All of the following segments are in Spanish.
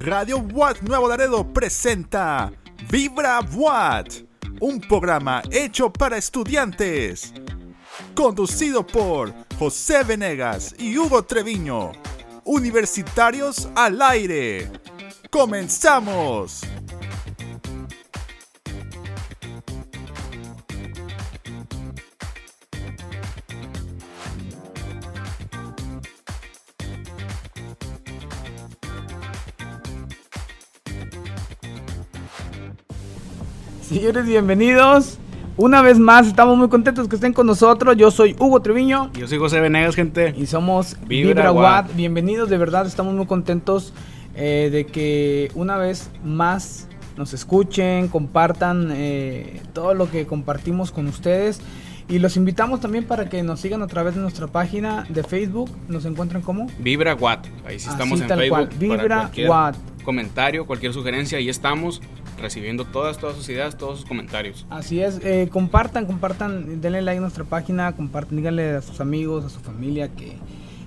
Radio Watt Nuevo Laredo presenta Vibra Watt, un programa hecho para estudiantes. Conducido por José Venegas y Hugo Treviño. Universitarios al aire. ¡Comenzamos! Señores, bienvenidos. Una vez más, estamos muy contentos que estén con nosotros. Yo soy Hugo Treviño. Yo soy José Venegas, gente. Y somos Vibra Watt. Watt. Bienvenidos, de verdad, estamos muy contentos eh, de que una vez más nos escuchen, compartan eh, todo lo que compartimos con ustedes. Y los invitamos también para que nos sigan a través de nuestra página de Facebook. ¿Nos encuentran como? Vibra Watt. Ahí sí Así estamos en tal Facebook. cual, Vibra Watt. Comentario, cualquier sugerencia, ahí estamos recibiendo todas, todas sus ideas, todos sus comentarios. Así es, eh, compartan, compartan, denle like a nuestra página, compartan, díganle a sus amigos, a su familia que,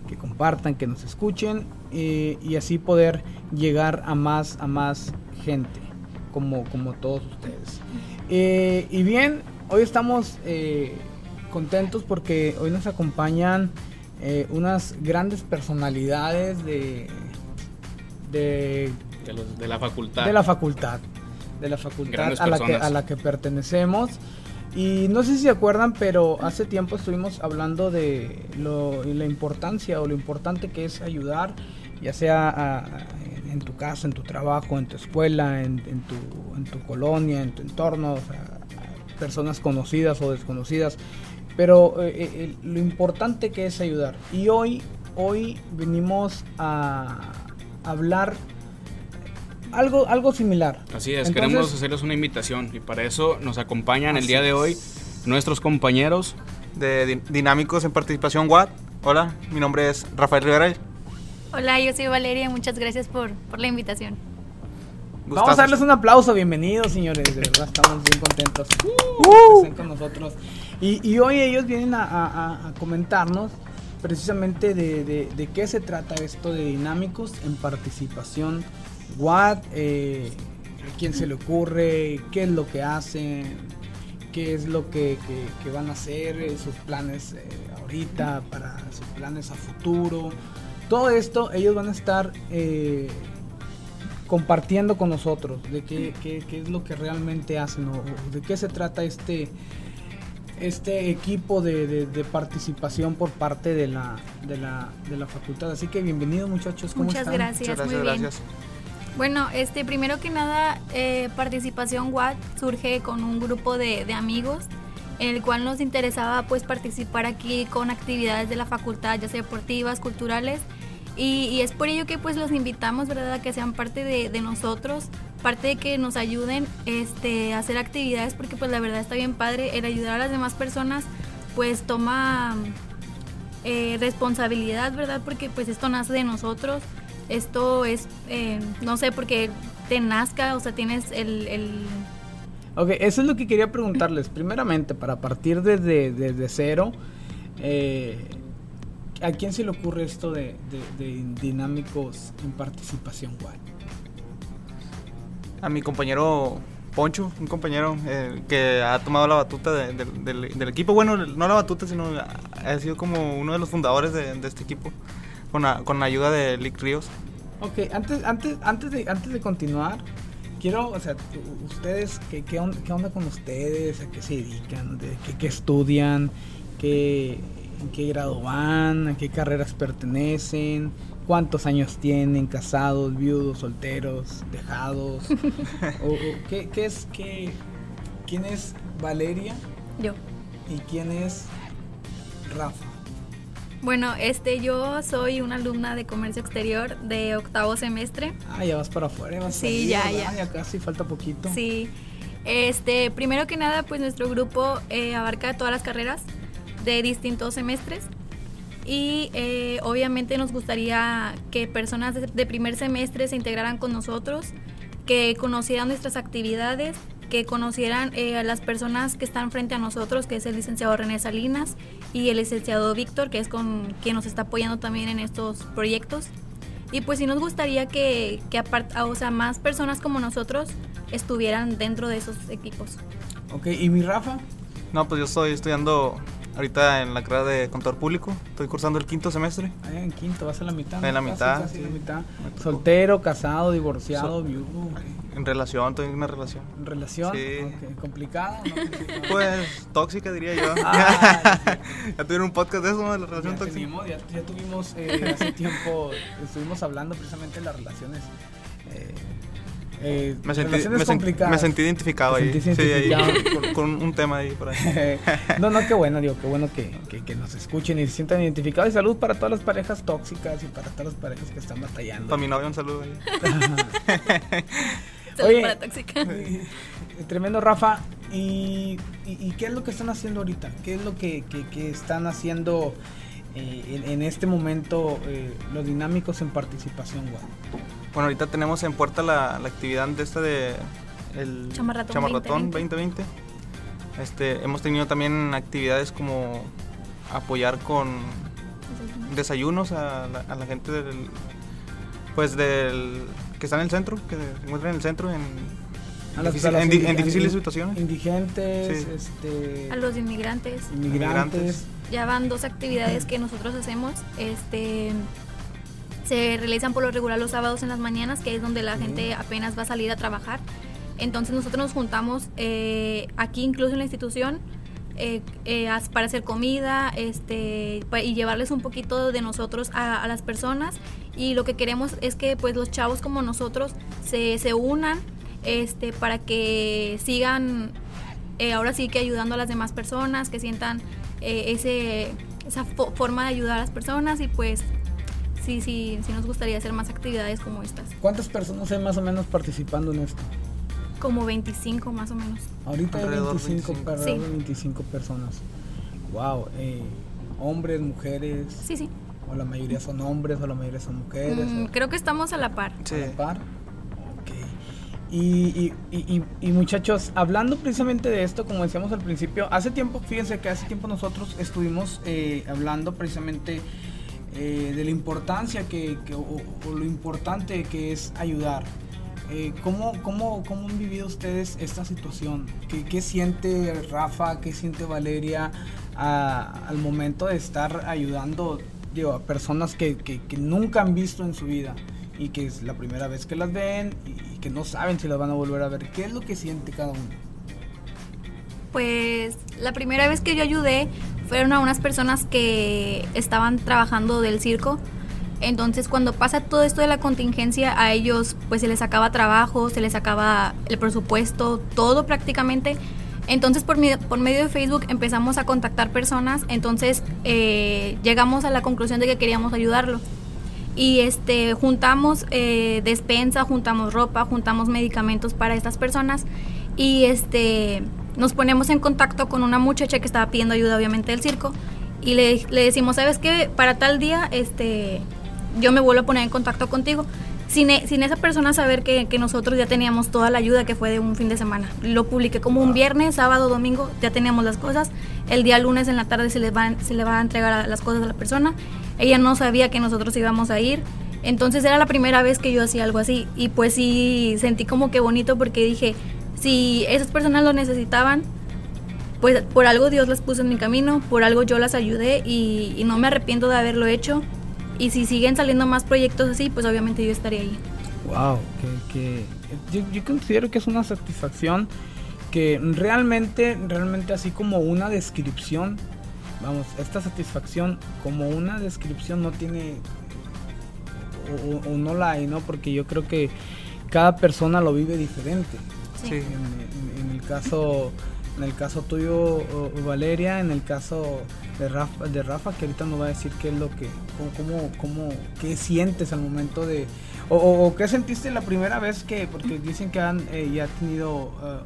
que compartan, que nos escuchen eh, y así poder llegar a más, a más gente, como, como todos ustedes. Eh, y bien, hoy estamos contentos porque hoy nos acompañan unas grandes personalidades de, de De, los- de la facultad. de la facultad. De la facultad a la, que, a la que pertenecemos. Y no sé si se acuerdan, pero hace tiempo estuvimos hablando de lo, la importancia o lo importante que es ayudar, ya sea a- a- en, tu casa, en tu trabajo, en tu escuela, en, en tu, en tu colonia, en tu entorno, o sea, a personas conocidas o desconocidas. Pero eh, eh, lo importante que es ayudar. Y hoy, hoy venimos a hablar algo, algo similar. Así es, Entonces- queremos hacerles una invitación y para eso nos acompañan el día de hoy nuestros compañeros. de Din- Dinámicos en Participación WAT. Hola, mi nombre es Rafael Rivera. Hola, yo soy Valeria, muchas gracias por, por la invitación. Vamos a darles un aplauso, bienvenidos señores, de verdad estamos bien contentos Uh. que estén con nosotros. Y, y hoy ellos vienen a- a comentarnos precisamente de, de- de qué se trata esto de dinámicos en participación, what, eh, a quién se le ocurre, qué es lo que hacen, qué es lo que, que- que van a hacer, eh, sus planes eh, ahorita, para sus planes a futuro. Todo esto ellos van a estar eh, compartiendo con nosotros de qué, qué- qué es lo que realmente hacen o, o de qué se trata este este equipo de, de- de participación por parte de la, de la de la facultad así que bienvenidos muchachos ¿cómo Muchas están? gracias, Muchas muy gracias, bien. gracias. Bueno, este, primero que nada, eh, Participación WAT surge con un grupo de, de amigos en el cual nos interesaba pues participar aquí con actividades de la facultad, ya sea deportivas, culturales, y, y es por ello que pues los invitamos, ¿verdad?, a que sean parte de, de nosotros, parte de que nos ayuden este, a hacer actividades, porque pues la verdad está bien padre, el ayudar a las demás personas pues toma eh, responsabilidad, ¿verdad? Porque pues esto nace de nosotros, esto es, eh, no sé, porque te nazca, o sea, tienes el, el- Ok, eso es lo que quería preguntarles. Primeramente, para partir desde, desde cero, eh, ¿a quién se le ocurre esto de, de- de dinámicos en participación? Juan? A mi compañero Poncho, un compañero eh, que ha tomado la batuta de- del- del, del equipo. Bueno, no la batuta, sino ha- ha sido como uno de los fundadores de, de este equipo. Con la, con la ayuda de Lick Ríos. Ok, antes, antes, antes, de, antes de continuar, quiero, o sea, ustedes, ¿qué, qué, onda, qué onda con ustedes? ¿A qué se dedican? ¿De qué, qué estudian? ¿Qué, ¿En qué grado van? ¿A qué carreras pertenecen? ¿Cuántos años tienen? ¿Casados, viudos, solteros, dejados? o, o ¿qué, qué es, qué, ¿Quién es Valeria yo. y quién es Rafa? Bueno, este, yo soy una alumna de comercio exterior de octavo semestre. Ah, ya vas para afuera, ya vas Sí, para ya, ¿verdad? ya. Ya casi falta poquito. Sí. Este, primero que nada, pues nuestro grupo eh, abarca todas las carreras de distintos semestres. Y eh, obviamente nos gustaría que personas de, de primer semestre se integraran con nosotros, que conocieran nuestras actividades, que conocieran eh, a las personas que están frente a nosotros, que es el licenciado René Salinas y el licenciado Víctor, que es con quien nos está apoyando también en estos proyectos. Y pues sí nos gustaría que, que apart- o sea, más personas como nosotros estuvieran dentro de esos equipos. Ok, ¿y mi Rafa? No, pues yo estoy estudiando ahorita en la carrera de contador público. Estoy cursando el quinto semestre. Ahí en quinto, vas a la mitad. En la Casi, mitad, casi sí. la mitad. Me tocó. Soltero, casado, divorciado, So- viudo. En relación, estoy en una relación. ¿En relación? Sí. Ok, ¿Complicado o no complicado? Pues tóxica diría yo. Ay, ya tuvieron un podcast de eso, ¿no? De la relación ya, tóxica. ya tuvimos eh, hace tiempo, estuvimos hablando precisamente de las relaciones. eh, eh, Me sentí, relaciones me, sent- complicadas. me sentí identificado ahí. Sí, ahí, con, con un tema ahí por ahí. no, no, qué bueno, digo, qué bueno que, que- que nos escuchen y se sientan identificados. Y salud para todas las parejas tóxicas y para todas las parejas que están batallando. Para mi novia un saludo ahí. Salud Oye. para tóxica. Eh, Tremendo, Rafa. ¿Y, y, y qué es lo que están haciendo ahorita? ¿Qué es lo que, que- que están haciendo eh, en, en este momento eh, los dinámicos en participación web? Bueno, ahorita tenemos en puerta la, la actividad de esta de el Chamarratón Chamarratón 2020. 2020. Este, hemos tenido también actividades como apoyar con desayunos a la, a la gente del pues del que está en el centro, que se encuentra en el centro en, A las- difícil- a las en di- indi- en difíciles situaciones. Indigentes, Sí. este, A los inmigrantes. inmigrantes. inmigrantes. Ya van dos actividades que nosotros hacemos. Este se realizan por lo regular los sábados en las mañanas, que es donde la gente apenas va a salir a trabajar. Entonces nosotros nos juntamos eh, aquí incluso en la institución eh, eh, para hacer comida este, y llevarles un poquito de nosotros a, a las personas. Y lo que queremos es que pues los chavos como nosotros se, se unan este, para que sigan eh, ahora sí que ayudando a las demás personas, que sientan eh, ese, esa fo- forma de ayudar a las personas y pues sí, sí, sí nos gustaría hacer más actividades como estas, ¿Cuántas personas hay más o menos participando en esto? como 25 más o menos. Ahorita hay Alrededor 25, 25. alrededor de Sí. 25 personas. Wow, eh, hombres, mujeres, Sí, sí. o la mayoría son hombres, o la mayoría son mujeres. Mm, o- creo que estamos a la par. Sí. a la par. Ok. Y, y- y- y- y muchachos, hablando precisamente de esto, como decíamos al principio, hace tiempo, fíjense que hace tiempo nosotros estuvimos eh, hablando precisamente eh, de la importancia que, que- o, o lo importante que es ayudar. Eh, ¿cómo, cómo, cómo han vivido ustedes esta situación? ¿Qué, qué siente Rafa? ¿Qué siente Valeria a- al momento de estar ayudando digo, a personas que, que- que nunca han visto en su vida y que es la primera vez que las ven y, y que no saben si las van a volver a ver? ¿Qué es lo que siente cada uno? Pues la primera vez que yo ayudé fueron a unas personas que estaban trabajando del circo. Entonces cuando pasa todo esto de la contingencia a ellos pues se les acaba trabajo, se les acaba el presupuesto, todo prácticamente. Entonces por, mi- por medio de Facebook empezamos a contactar personas, entonces eh, llegamos a la conclusión de que queríamos ayudarlo. Y este, juntamos eh, despensa, juntamos ropa, juntamos medicamentos para estas personas y este, nos ponemos en contacto con una muchacha que estaba pidiendo ayuda obviamente del circo y le, le decimos, ¿sabes qué? Para tal día este, yo me vuelvo a poner en contacto contigo. Sin, e- sin esa persona saber que, que nosotros ya teníamos toda la ayuda que fue de un fin de semana. Lo publiqué como un viernes, sábado, domingo, ya teníamos las cosas. El día lunes en la tarde se le va, se le va a entregar a- las cosas a la persona. Ella no sabía que nosotros íbamos a ir. Entonces era la primera vez que yo hacía algo así. Y pues sí sentí como que bonito porque dije, si esas personas lo necesitaban, pues por algo Dios las puso en mi camino, por algo yo las ayudé y, no me arrepiento de haberlo hecho. Y si siguen saliendo más proyectos así, pues obviamente yo estaré ahí. Wow, que, yo, considero que es una satisfacción que realmente, realmente así como una descripción, vamos, esta satisfacción como una descripción no tiene o no la hay, ¿no? Porque yo creo que cada persona lo vive diferente. Sí. Sí. En, en- en el caso en el caso tuyo Valeria, en el caso de Rafa, de Rafa que ahorita nos va a decir qué es lo que cómo cómo, cómo- qué sientes al momento de o, o- o qué sentiste la primera vez que porque dicen que han eh, ya tenido eh,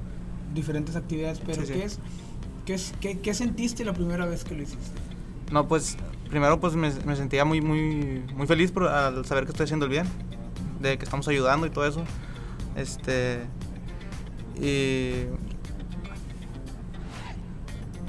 diferentes actividades, pero Sí, sí. qué es qué es qué, qué sentiste la primera vez que lo hiciste? No, pues primero pues me, me sentía muy muy muy feliz por, al saber que estoy haciendo el bien, de que estamos ayudando y todo eso. Este y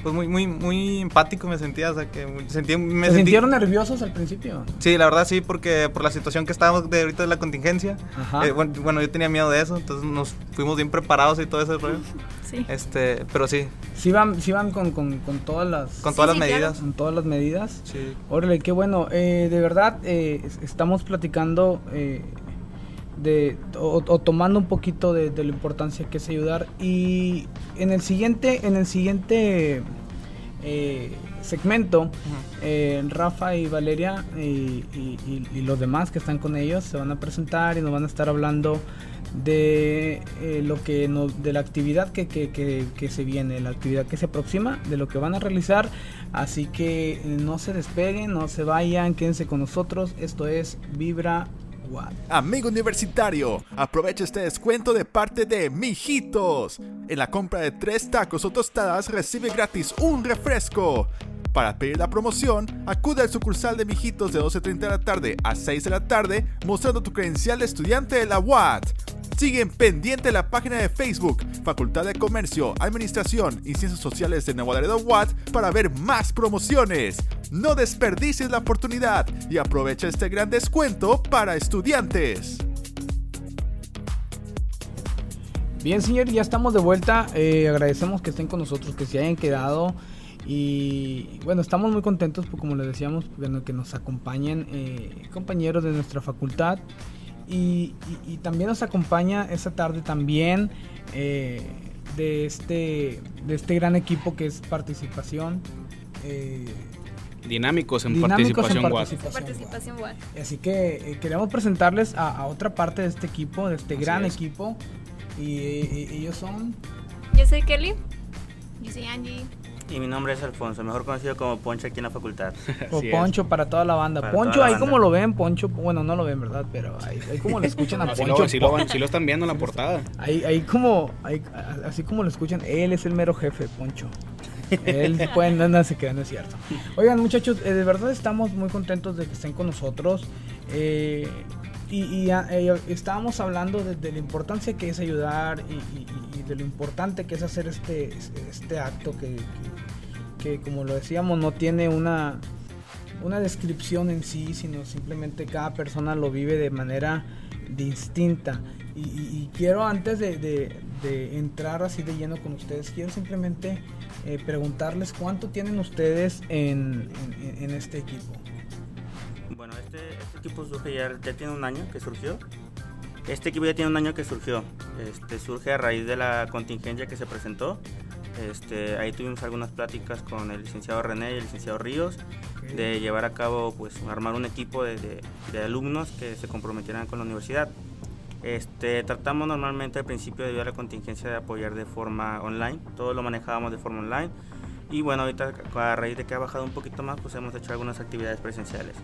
pues muy, muy, muy empático me sentía, o sea, que me sentí, me ¿Se sentí- sintieron nerviosos al principio? Sí, la verdad sí, porque por la situación que estábamos de ahorita de la contingencia, Ajá. eh, bueno, bueno, yo tenía miedo de eso, entonces nos fuimos bien preparados y todo ese rollo. Sí. Este, pero sí, Sí van, sí van con, con, con todas las con todas sí, las medidas. con todas las medidas. Sí. Órale, qué bueno. Eh, de verdad, eh, es- estamos platicando eh, de, o, o tomando un poquito de, de la importancia que es ayudar. Y en el siguiente, en el siguiente eh, segmento, eh, Rafa y Valeria y, y- y- y los demás que están con ellos se van a presentar y nos van a estar hablando de eh, lo que nos, de la actividad que, que- que- que se viene, la actividad que se aproxima, de lo que van a realizar. Así que eh, no se despeguen, no se vayan, quédense con nosotros. Esto es Vibra Amigo universitario, aprovecha este descuento de parte de Mijitos. En la compra de tres tacos o tostadas recibe gratis un refresco. Para pedir la promoción, acude al sucursal de Mijitos de 12.30 de la tarde a 6 de la tarde mostrando tu credencial de estudiante de la UAT. Siguen pendiente la página de Facebook, Facultad de Comercio, Administración y Ciencias Sociales de Nuevo Laredo UAT para ver más promociones. No desperdicies la oportunidad y aprovecha este gran descuento para estudiantes. Bien, señor, ya estamos de vuelta. Eh, agradecemos que estén con nosotros, que se hayan quedado. Y bueno, estamos muy contentos, pues, como les decíamos, bueno, que nos acompañen eh, compañeros de nuestra facultad. Y, también nos acompaña esta tarde también eh, de, este, de este gran equipo que es participación. Dinámicos en Dinámicos en participación WAD. Así que eh, queremos presentarles a, a otra parte de este equipo, de este Así gran es. equipo. Y, y- y ellos son... Yo soy Kelly. Yo soy Angie. Y mi nombre es Alfonso, mejor conocido como Poncho aquí en la facultad. O Así es. Poncho para toda la banda. Para Poncho, la ahí banda. como lo ven, Poncho, bueno, no lo ven, ¿verdad? Pero ahí, ahí como lo escuchan a Poncho. lo, así lo sí lo están viendo en la portada. Ahí, ahí como, ahí- así como lo escuchan, él es el mero jefe, Poncho. Él pueden, no, se queda, no es cierto. Oigan, muchachos, eh, de verdad estamos muy contentos de que estén con nosotros. Eh, y ah, eh, estábamos hablando de, la importancia que es ayudar y, de lo importante que es hacer este, este acto que, que- como lo decíamos, no tiene una, una descripción en sí, sino simplemente cada persona lo vive de manera distinta. Y, quiero antes de- de entrar así de lleno con ustedes, quiero simplemente eh, preguntarles cuánto tienen ustedes en, en- en este equipo. Bueno, este, este equipo surge ya, ya tiene un año que surgió. Este equipo ya tiene un año que surgió. Este, surge a raíz de la contingencia que se presentó. Este, ahí tuvimos algunas pláticas con el licenciado René y el licenciado Ríos de llevar a cabo, pues, armar un equipo de, de- de alumnos que se comprometieran con la universidad. Este, tratamos normalmente al principio debido a la contingencia de apoyar de forma online, todo lo manejábamos de forma online y bueno, ahorita a raíz de que ha bajado un poquito más, pues hemos hecho algunas actividades presenciales,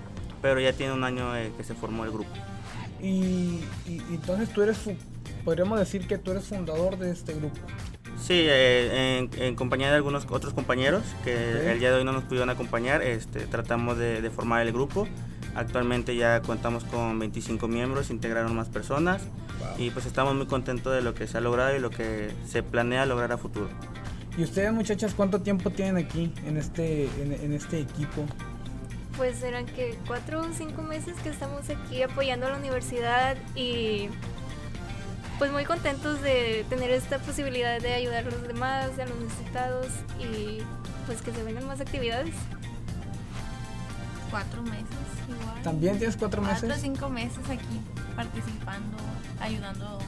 pero ya tiene un año eh, que se formó el grupo. Y, y- entonces tú eres, podríamos decir que tú eres fundador de este grupo. Sí, eh, en, en compañía de algunos otros compañeros que Ok. el día de hoy no nos pudieron acompañar, este, tratamos de, de formar el grupo. Actualmente ya contamos con 25 miembros, integraron más personas y pues estamos muy contentos de lo que se ha logrado y lo que se planea lograr a futuro. ¿Y ustedes muchachas cuánto tiempo tienen aquí en este, en, en este equipo? Pues eran que cuatro o cinco meses que estamos aquí apoyando a la universidad y pues muy contentos de tener esta posibilidad de ayudar a los demás, a los necesitados y pues que se vengan más actividades. Cuatro meses igual. ¿También tienes cuatro Cuatro o meses? cinco meses aquí participando, ayudando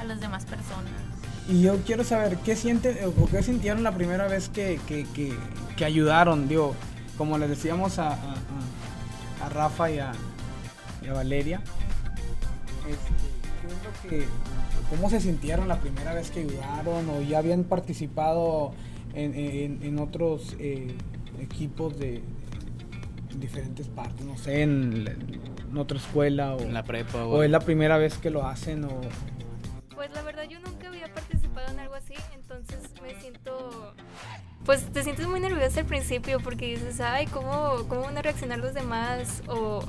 a las demás personas. Y yo quiero saber, ¿qué sienten o qué sintieron la primera vez que, que, que, que ayudaron? Digo, como les decíamos a, a, a- a Rafa y a, y a Valeria, este, ¿qué es lo que, ¿cómo se sintieron la primera vez que ayudaron? ¿O ya habían participado en, en- en otros eh, equipos de, de diferentes partes? No sé, en, en otra escuela o, En la prepa. o es la primera vez que lo hacen o... Pues la verdad yo nunca había participado en algo así, entonces me siento... Pues te sientes muy nerviosa al principio porque dices, ay, ¿cómo, cómo van a reaccionar los demás? O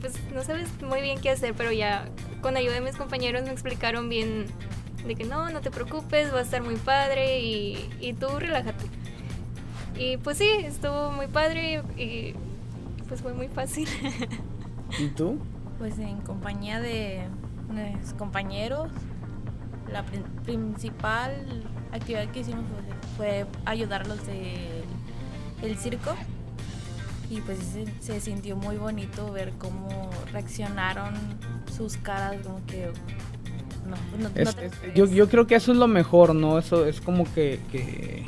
pues no sabes muy bien qué hacer, pero ya con ayuda de mis compañeros me explicaron bien de que no, no te preocupes, va a estar muy padre y, y tú relájate. Y pues sí, estuvo muy padre y pues fue muy fácil. ¿Y tú? Pues en compañía de mis compañeros, la prin- principal actividad que hicimos fue, fue ayudarlos de el circo y pues se, se sintió muy bonito ver cómo reaccionaron sus caras como que no, no- no Es- te es- esperes. yo, yo creo que eso es lo mejor, ¿no? Eso es como que, que,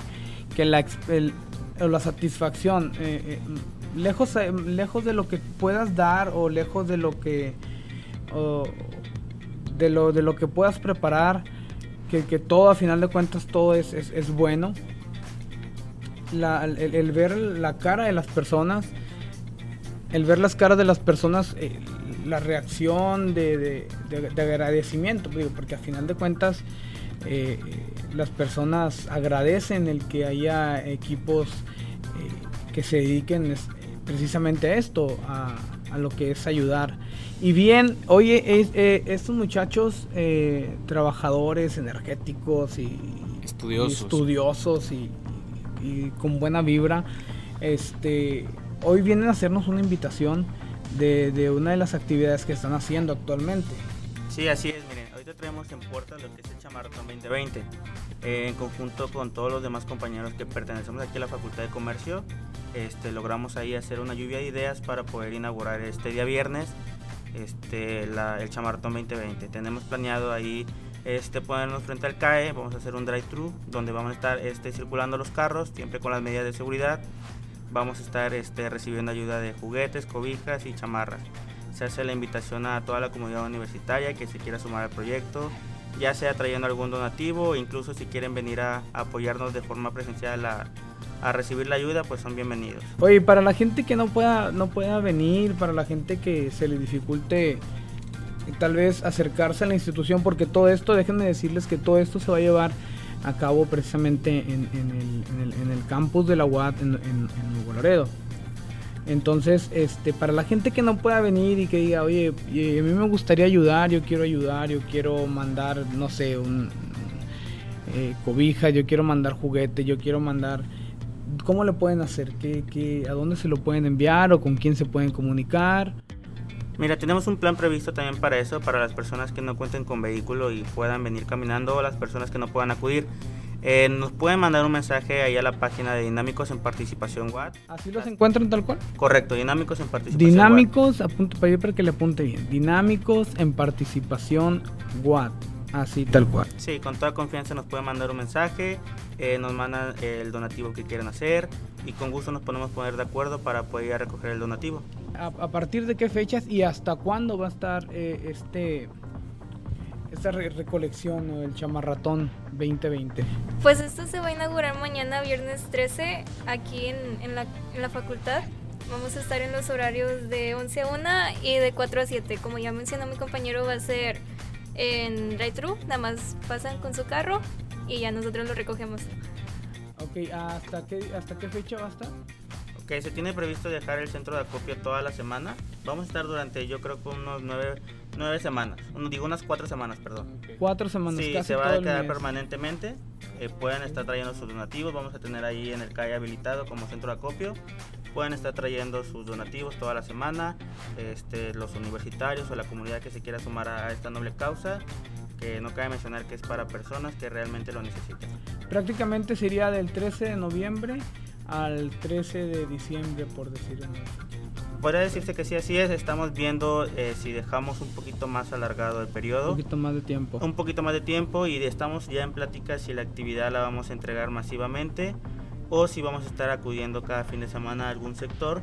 que la, ex- el- o la satisfacción, eh, eh, lejos, eh, lejos de lo que puedas dar o lejos de lo que, de, lo, de lo que puedas preparar, que, que todo a final de cuentas todo es, es, bueno. El, ver la cara de las personas, el ver las caras de las personas, eh, la reacción de, de- de- de agradecimiento, porque a final de cuentas eh, las personas agradecen el que haya equipos que se dediquen precisamente a esto, a, a lo que es ayudar. Y bien, oye, es- eh, estos muchachos eh, trabajadores, energéticos y Estudiosos. y estudiosos y, y con buena vibra, este, hoy vienen a hacernos una invitación de, de una de las actividades que están haciendo actualmente. Sí, así es, traemos en puerta lo que es el Chamarrón 2020, eh, en conjunto con todos los demás compañeros que pertenecemos aquí a la Facultad de Comercio, este, logramos ahí hacer una lluvia de ideas para poder inaugurar este día viernes este, el Chamartón 2020. Tenemos planeado ahí este, ponernos frente al CAE, vamos a hacer un drive-thru donde vamos a estar este, circulando los carros, siempre con las medidas de seguridad. Vamos a estar este, recibiendo ayuda de juguetes, cobijas y chamarras. Se la invitación a toda la comunidad universitaria que se quiera sumar al proyecto, ya sea trayendo algún donativo incluso si quieren venir a, apoyarnos de forma presencial a, recibir la ayuda, pues son bienvenidos. Oye, para la gente que no pueda, no pueda venir, para la gente que se le dificulte eh, tal vez acercarse a la institución, porque todo esto, déjenme decirles que todo esto se va a llevar a cabo precisamente en, el, campus de la UAT en Nuevo Laredo. Entonces, este, para la gente que no pueda venir y que diga, oye, y a mí me gustaría ayudar, yo quiero ayudar, yo quiero mandar, no sé, un eh, cobija, yo quiero mandar juguete, yo quiero mandar ¿Cómo le pueden hacer? ¿Qué, qué, a dónde se lo pueden enviar o con quién se pueden comunicar? Mira, tenemos un plan previsto también para eso, para las personas que no cuenten con vehículo y puedan venir caminando o las personas que no puedan acudir. Eh, nos pueden mandar un mensaje ahí a la página de Dinámicos en Participación WAT. ¿Así los encuentran tal cual? Correcto, Dinámicos en Participación Dinámicos, apunto para, ir para que le apunte bien. Dinámicos en participación WAT. Así tal cual. Sí, con toda confianza nos pueden mandar un mensaje, eh, nos mandan el donativo que quieren hacer y con gusto nos podemos poner de acuerdo para poder ir a recoger el donativo. ¿A, a partir de qué fechas y hasta cuándo va a estar eh, este esta re- recolección o el chamarratón 2020? Pues esto se va a inaugurar mañana, viernes 13, aquí en, en la, en la facultad. Vamos a estar en los horarios de 11 a 1 y de 4 a 7. Como ya mencionó mi compañero, va a ser en drive-thru. Nada más pasan con su carro y ya nosotros lo recogemos. Ok, ¿hasta qué, ¿hasta qué fecha va a estar? Ok, se tiene previsto dejar el centro de acopio toda la semana. Vamos a estar durante yo creo que unos nueve, nueve semanas, uno, digo unas cuatro semanas, perdón. Cuatro semanas, Sí, casi se va todo a quedar permanentemente. Eh, pueden estar trayendo sus donativos. Vamos a tener ahí en el CAE habilitado como centro de acopio. Pueden estar trayendo sus donativos toda la semana. Este, los universitarios o la comunidad que se quiera sumar a esta noble causa. Que no cabe mencionar que es para personas que realmente lo necesitan. Prácticamente sería del 13 de noviembre al 13 de diciembre, por decirlo así. Podría decirse que sí, así es. Estamos viendo eh, si dejamos un poquito más alargado el Un periodo. poquito más de tiempo. un poquito más de tiempo y estamos ya en plática si la actividad la vamos a entregar masivamente o si vamos a estar acudiendo cada fin de semana a algún sector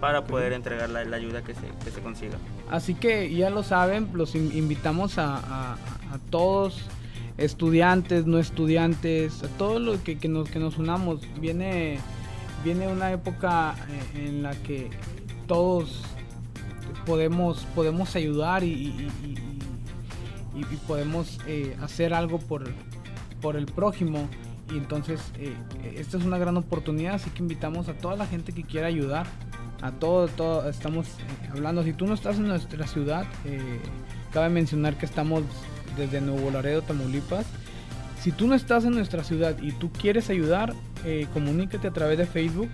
para poder entregar la, la ayuda que se, que se consiga. Así que ya lo saben, los in- invitamos a, a- a todos, estudiantes, no estudiantes, a todos los que, que nos, que nos unamos. Viene, viene una época eh, en la que todos podemos, podemos ayudar y, podemos eh, hacer algo por, por el prójimo. Y entonces eh, esta es una gran oportunidad, así que invitamos a toda la gente que quiera ayudar a todo, todo estamos hablando. Si tú no estás en nuestra ciudad, cabe mencionar que estamos desde Nuevo Laredo, Tamaulipas. si tú no estás en nuestra ciudad y tú quieres ayudar, eh, comunícate a través de Facebook.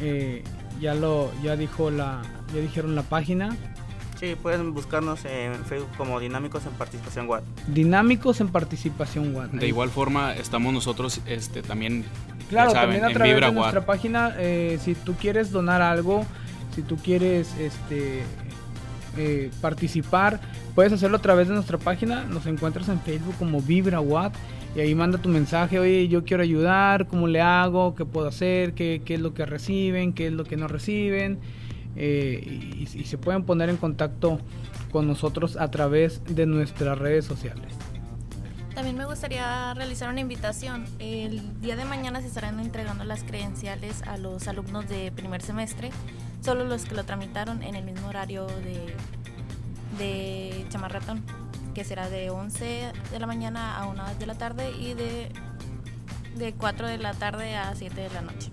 Eh, ya lo, ya dijo la, ya dijeron la página. Sí, pueden buscarnos en Facebook como Dinámicos en Participación WAD. Dinámicos en Participación WAD. De igual forma, estamos nosotros este, también, Claro, saben, también a en través Vibra de Watt. nuestra página, eh, si tú quieres donar algo, si tú quieres este eh, participar, puedes hacerlo a través de nuestra página. Nos encuentras en Facebook como Vibra Watt y ahí manda tu mensaje, oye, yo quiero ayudar, ¿cómo le hago? ¿Qué puedo hacer? ¿Qué, qué es lo que reciben? ¿Qué es lo que no reciben? Eh, y, y se pueden poner en contacto con nosotros a través de nuestras redes sociales. También me gustaría realizar una invitación. El día de mañana se estarán entregando las credenciales a los alumnos de primer semestre, solo los que lo tramitaron en el mismo horario de, de chamarratón, que será de 11 de la mañana a 1 de la tarde y de, de 4 de la tarde a 7 de la noche.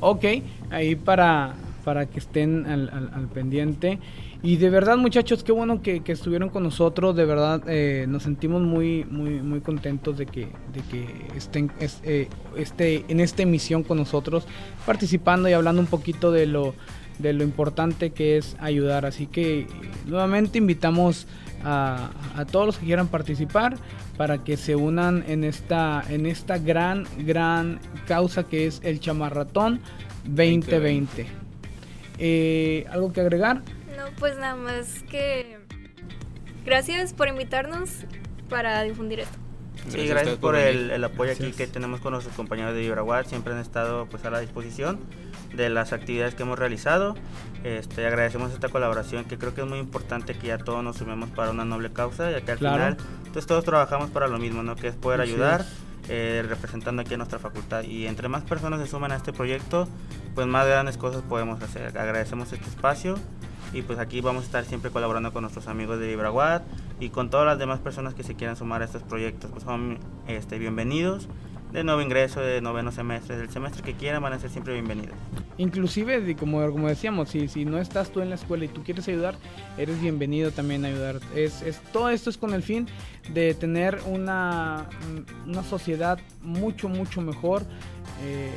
Ok, ahí para, para que estén al, al- al pendiente. Y de verdad, muchachos, qué bueno que, que estuvieron con nosotros. De verdad, eh, nos sentimos muy, muy, muy contentos de que, de que estén es- eh, este, en esta emisión con nosotros, participando y hablando un poquito de lo, de lo importante que es ayudar. Así que nuevamente invitamos a, a todos los que quieran participar para que se unan en esta, en esta gran, gran causa que es el Chamarratón 2020. Eh, ¿Algo que agregar? No, pues nada más que gracias por invitarnos para difundir esto. Sí, gracias usted por el, el apoyo aquí Gracias. que tenemos con nuestros compañeros de Vibrawatt. Siempre han estado pues a la disposición de las actividades que hemos realizado. Este, agradecemos esta colaboración que creo que es muy importante que ya todos nos sumemos para una noble causa, ya que al Claro. final pues todos trabajamos para lo mismo, ¿no? Que es poder Así ayudar es. eh, representando aquí a nuestra facultad. Y entre más personas se suman a este proyecto, pues más grandes cosas podemos hacer. Agradecemos este espacio y pues aquí vamos a estar siempre colaborando con nuestros amigos de Vibrawatt y con todas las demás personas que se quieran sumar a estos proyectos. Pues son este, bienvenidos de nuevo ingreso, de noveno semestre, del semestre que quieran, van a ser siempre bienvenidos. Inclusive, como, como decíamos, si, si no estás tú en la escuela y tú quieres ayudar, eres bienvenido también a ayudar. Es, es, todo esto es con el fin de tener una, una sociedad mucho, mucho mejor eh,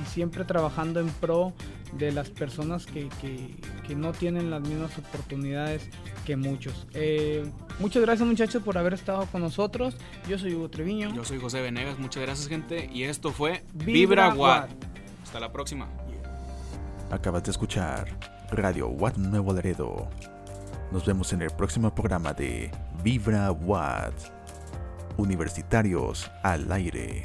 y siempre trabajando en pro de las personas que, que- que no tienen las mismas oportunidades que muchos. Eh, muchas gracias muchachos por haber estado con nosotros. Yo soy Hugo Treviño. Yo soy José Venegas, muchas gracias gente. Y esto fue Vibra Vibra Watt. Watt. Hasta la próxima. Acabas de escuchar Radio Watt Nuevo Laredo. Nos vemos en el próximo programa de Vibra Watt. Universitarios al aire.